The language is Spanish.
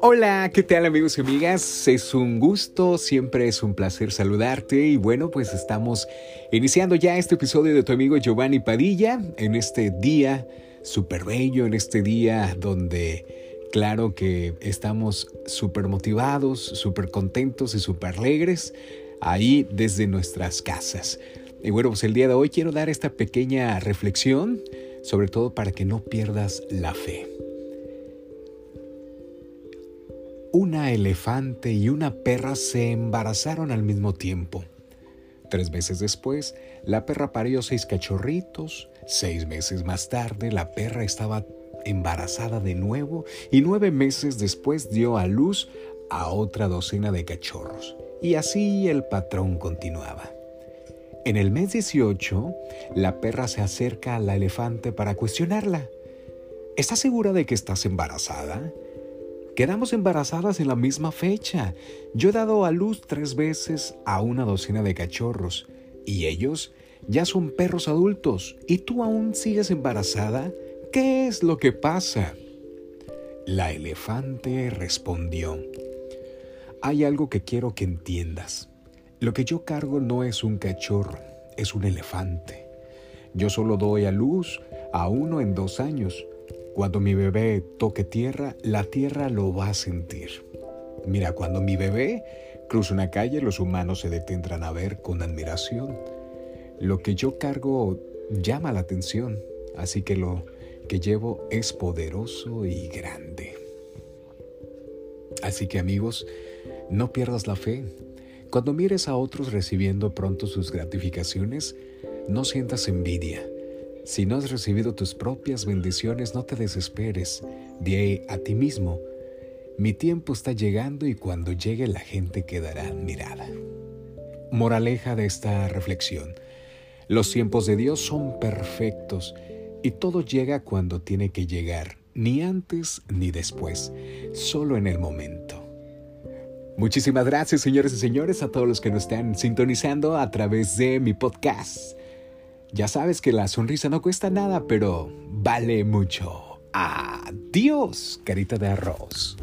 Hola, ¿qué tal amigos y amigas? Es un gusto, siempre es un placer saludarte y bueno, pues estamos iniciando ya este episodio de tu amigo Giovanni Padilla en este día súper bello, en este día donde claro que estamos súper motivados, súper contentos y súper alegres ahí desde nuestras casas. Y bueno, pues el día de hoy quiero dar esta pequeña reflexión, sobre todo para que no pierdas la fe. Una elefante y una perra se embarazaron al mismo tiempo. Tres meses después, la perra parió seis cachorritos. Seis meses más tarde, la perra estaba embarazada de nuevo y nueve meses después dio a luz a otra docena de cachorros. Y así el patrón continuaba. En el mes 18, la perra se acerca a la elefante para cuestionarla. ¿Estás segura de que estás embarazada? Quedamos embarazadas en la misma fecha. Yo he dado a luz tres veces a una docena de cachorros y ellos ya son perros adultos y tú aún sigues embarazada. ¿Qué es lo que pasa? La elefante respondió, hay algo que quiero que entiendas. Lo que yo cargo no es un cachorro, es un elefante. Yo solo doy a luz a uno en dos años cuando mi bebé toque tierra, la tierra lo va a sentir. Mira, cuando mi bebé cruza una calle, los humanos se detendrán a ver con admiración. Lo que yo cargo llama la atención, así que lo que llevo es poderoso y grande. Así que amigos, no pierdas la fe. Cuando mires a otros recibiendo pronto sus gratificaciones, no sientas envidia si no has recibido tus propias bendiciones, no te desesperes. Di a ti mismo, mi tiempo está llegando y cuando llegue la gente quedará admirada. Moraleja de esta reflexión. Los tiempos de Dios son perfectos y todo llega cuando tiene que llegar, ni antes ni después, solo en el momento. Muchísimas gracias, señores y señores, a todos los que nos están sintonizando a través de mi podcast. Ya sabes que la sonrisa no cuesta nada, pero vale mucho. Adiós, carita de arroz.